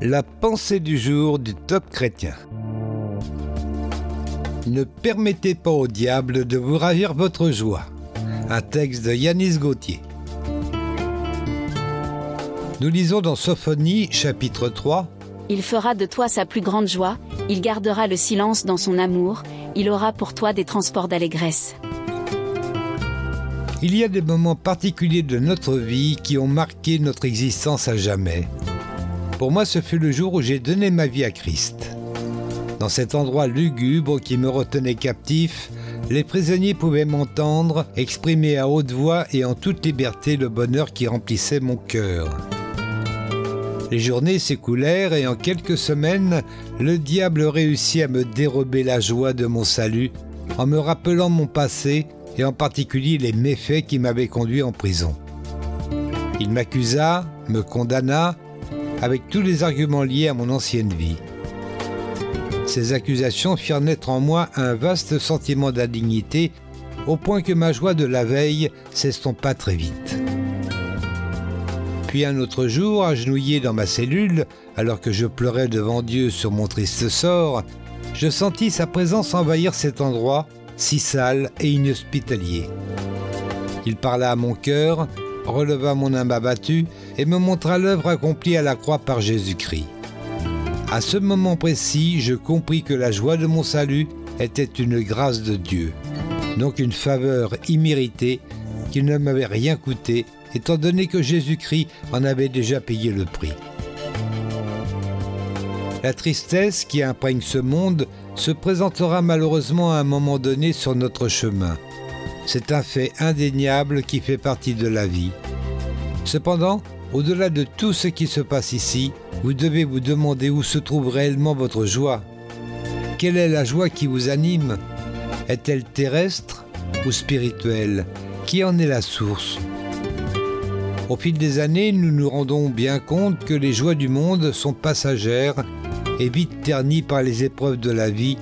La pensée du jour du top chrétien. Ne permettez pas au diable de vous ravir votre joie. Un texte de Yanis Gauthier. Nous lisons dans Sophonie chapitre 3. Il fera de toi sa plus grande joie, il gardera le silence dans son amour, il aura pour toi des transports d'allégresse. Il y a des moments particuliers de notre vie qui ont marqué notre existence à jamais. Pour moi, ce fut le jour où j'ai donné ma vie à Christ. Dans cet endroit lugubre qui me retenait captif, les prisonniers pouvaient m'entendre exprimer à haute voix et en toute liberté le bonheur qui remplissait mon cœur. Les journées s'écoulèrent et en quelques semaines, le diable réussit à me dérober la joie de mon salut en me rappelant mon passé et en particulier les méfaits qui m'avaient conduit en prison. Il m'accusa, me condamna, avec tous les arguments liés à mon ancienne vie. Ces accusations firent naître en moi un vaste sentiment d'indignité, au point que ma joie de la veille s'estompa très vite. Puis un autre jour, agenouillé dans ma cellule, alors que je pleurais devant Dieu sur mon triste sort, je sentis sa présence envahir cet endroit si sale et inhospitalier. Il parla à mon cœur, releva mon âme abattue et me montra l'œuvre accomplie à la croix par Jésus-Christ. À ce moment précis, je compris que la joie de mon salut était une grâce de Dieu, donc une faveur imméritée qui ne m'avait rien coûté, étant donné que Jésus-Christ en avait déjà payé le prix. La tristesse qui imprègne ce monde se présentera malheureusement à un moment donné sur notre chemin. C'est un fait indéniable qui fait partie de la vie. Cependant, au-delà de tout ce qui se passe ici, vous devez vous demander où se trouve réellement votre joie. Quelle est la joie qui vous anime? Est-elle terrestre ou spirituelle? Qui en est la source? Au fil des années, nous nous rendons bien compte que les joies du monde sont passagères et vite ternies par les épreuves de la vie,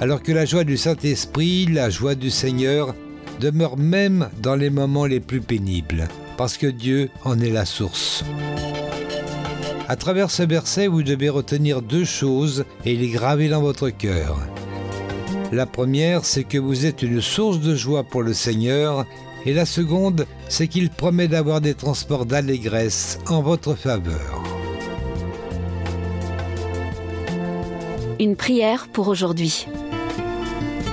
alors que la joie du Saint-Esprit, la joie du Seigneur, demeure même dans les moments les plus pénibles, parce que Dieu en est la source. À travers ce verset, vous devez retenir deux choses et les graver dans votre cœur. La première, c'est que vous êtes une source de joie pour le Seigneur, et la seconde, c'est qu'il promet d'avoir des transports d'allégresse en votre faveur. Une prière pour aujourd'hui.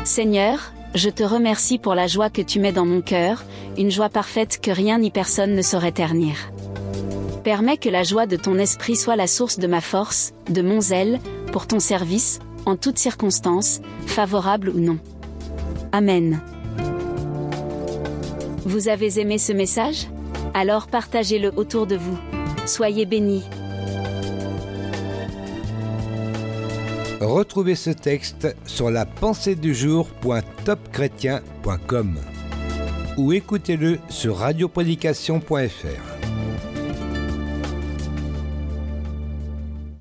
Seigneur, je te remercie pour la joie que tu mets dans mon cœur, une joie parfaite que rien ni personne ne saurait ternir. Permets que la joie de ton esprit soit la source de ma force, de mon zèle, pour ton service, en toutes circonstances, favorables ou non. Amen. Vous avez aimé ce message? Alors partagez-le autour de vous. Soyez bénis. Retrouvez ce texte sur la pensée du jour.topchrétien.com ou écoutez-le sur radioprédication.fr.